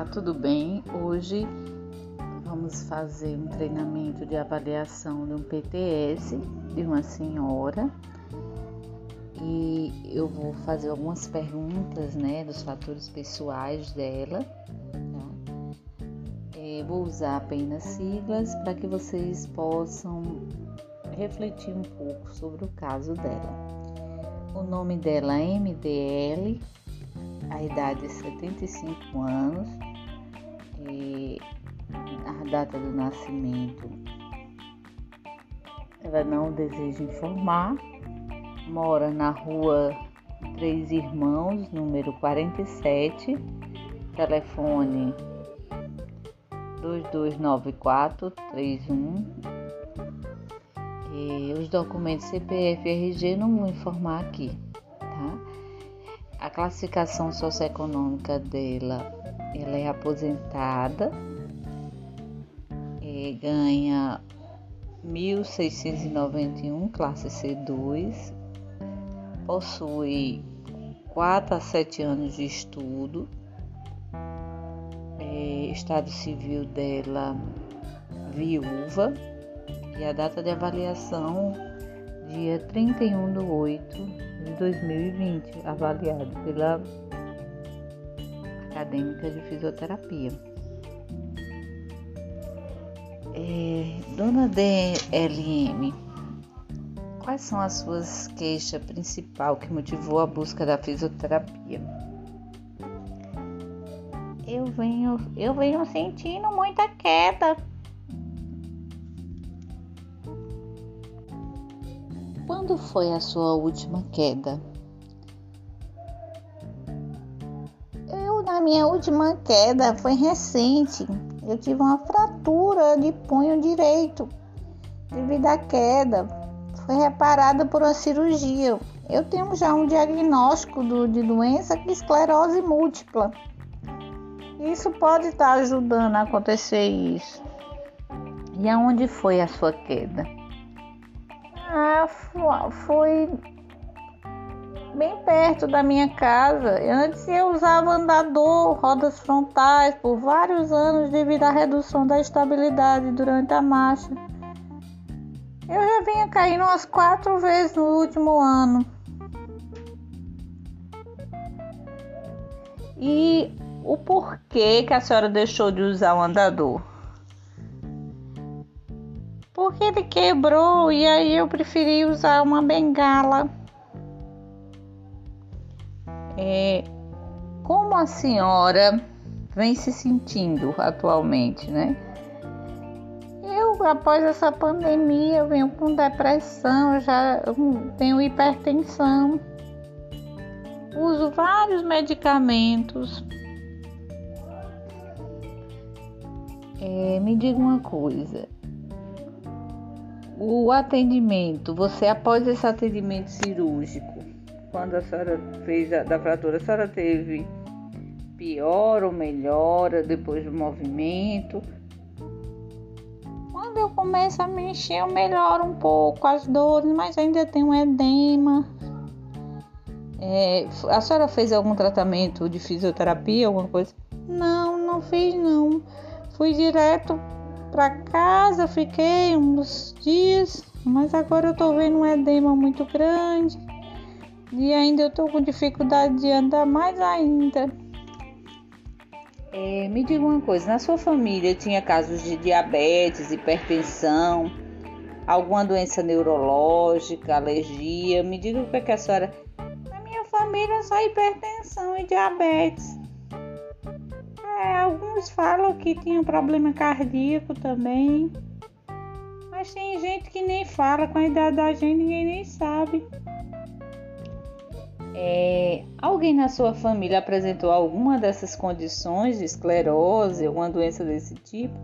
Olá, tudo bem? Hoje vamos fazer um treinamento de avaliação de um PTS de uma senhora e eu vou fazer algumas perguntas, né, dos fatores pessoais dela. Tá? É, vou usar apenas siglas para que vocês possam refletir um pouco sobre o caso dela. O nome dela é MDL, a idade é 75 anos, e a data do nascimento ela não deseja informar, mora na rua Três Irmãos, número 47, telefone 229431. E os documentos CPF e RG não vou informar aqui, tá? A classificação socioeconômica dela, ela é aposentada, e ganha 1.691, classe C2, possui 4 a 7 anos de estudo, é, estado civil dela viúva e a data de avaliação dia 31 de 8 de 2020, avaliado pela Acadêmica de Fisioterapia. É, dona DLM, quais são as suas queixas principal que motivou a busca da fisioterapia? Eu venho, eu venho sentindo muita queda Quando foi a sua última queda? Minha última queda, foi recente. Eu tive uma fratura de punho direito devido à queda. Foi reparada por uma cirurgia. Eu tenho já um diagnóstico do, de doença que esclerose múltipla. Isso pode estar ajudando a acontecer isso. E aonde foi a sua queda? Ah, foi bem perto da minha casa. Antes eu usava andador, rodas frontais por vários anos devido à redução da estabilidade durante a marcha. Eu já vinha caindo umas quatro vezes no último ano. E o porquê que a senhora deixou de usar o andador? porque ele quebrou e aí eu preferi usar uma bengala. É, como a senhora vem se sentindo atualmente, né? Eu, após essa pandemia, eu venho com depressão, já tenho hipertensão, uso vários medicamentos. É, me diga uma coisa, o atendimento, você após esse atendimento cirúrgico, quando a senhora fez a da fratura, a senhora teve pior ou melhora depois do movimento? Quando eu começo a mexer, eu melhoro um pouco as dores, mas ainda tem um edema. É, a senhora fez algum tratamento de fisioterapia, alguma coisa? Não, não fiz não. Fui direto para casa, fiquei uns dias, mas agora eu tô vendo um edema muito grande e ainda eu tô com dificuldade de andar mais ainda. É, me diga uma coisa, na sua família tinha casos de diabetes, hipertensão, alguma doença neurológica, alergia? Me diga o que, é que a senhora. Na minha família só hipertensão e diabetes. É, alguns falam que tinha problema cardíaco também. Mas tem gente que nem fala, com a idade da gente ninguém nem sabe. É, alguém na sua família apresentou alguma dessas condições de esclerose, alguma doença desse tipo?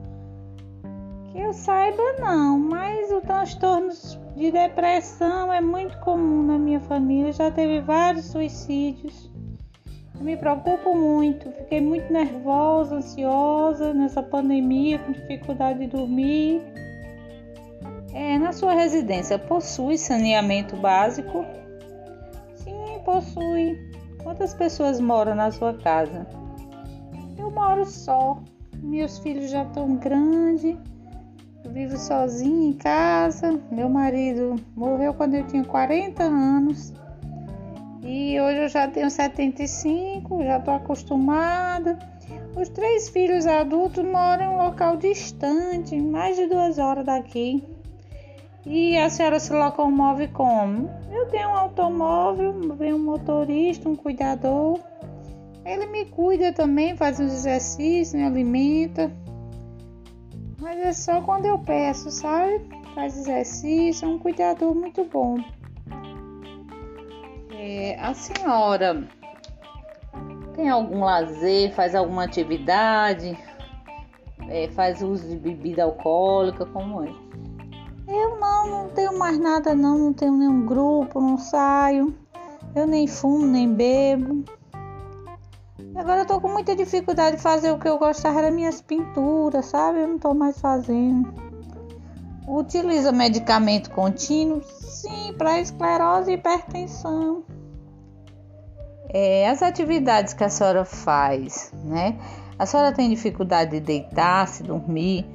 Que eu saiba não, mas o transtorno de depressão é muito comum na minha família, já teve vários suicídios. Me preocupo muito, fiquei muito nervosa, ansiosa nessa pandemia, com dificuldade de dormir. É, na sua residência possui saneamento básico? Possui. Quantas pessoas moram na sua casa? Eu moro só. Meus filhos já estão grandes. Eu vivo sozinha em casa. Meu marido morreu quando eu tinha 40 anos. E hoje eu já tenho 75, já estou acostumada. Os três filhos adultos moram em um local distante, mais de duas horas daqui. E a senhora se locomove como? Eu tenho um automóvel, vem um motorista, um cuidador. Ele me cuida também, faz uns exercícios, me alimenta. Mas é só quando eu peço, sabe? Faz exercício, é um cuidador muito bom. É, a senhora tem algum lazer, faz alguma atividade, é, faz uso de bebida alcoólica, como é? Eu não, não tenho mais nada não, não tenho nenhum grupo, não saio. Eu nem fumo, nem bebo. Agora eu tô com muita dificuldade de fazer o que eu gostava das minhas pinturas, sabe? Eu não tô mais fazendo. Utiliza medicamento contínuo? Sim, para esclerose e hipertensão. É, as atividades que a senhora faz, né? A senhora tem dificuldade de deitar, se dormir?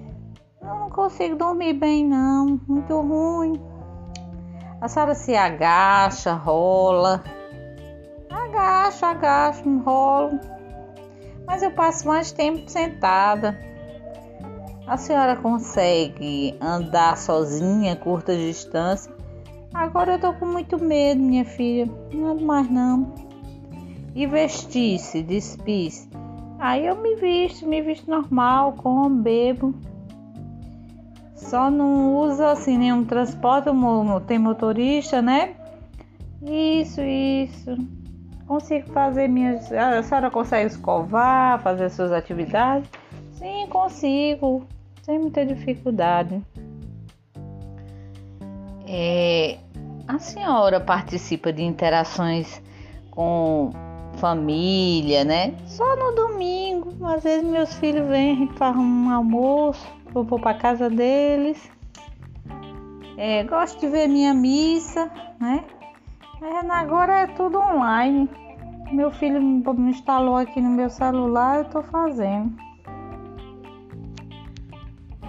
Eu não consigo dormir bem, não. Muito ruim. A senhora se agacha, rola? Agacho, agacho, enrolo. Mas eu passo mais tempo sentada. A senhora consegue andar sozinha, curta distância? Agora eu tô com muito medo, minha filha. Não ando mais não e vestir-se, despir-se. Aí eu me visto, me visto normal, como, bebo. Só não uso assim nenhum transporte, tem motorista, né? Isso, isso. Consigo fazer minhas. A senhora consegue escovar, fazer suas atividades? Sim, consigo. Sem muita dificuldade. É, a senhora participa de interações com família, né? Só no domingo. Às vezes meus filhos vêm, a gente faz um almoço, eu vou para casa deles. É, gosto de ver minha missa, né? Mas agora é tudo online. Meu filho me instalou aqui no meu celular, eu tô fazendo.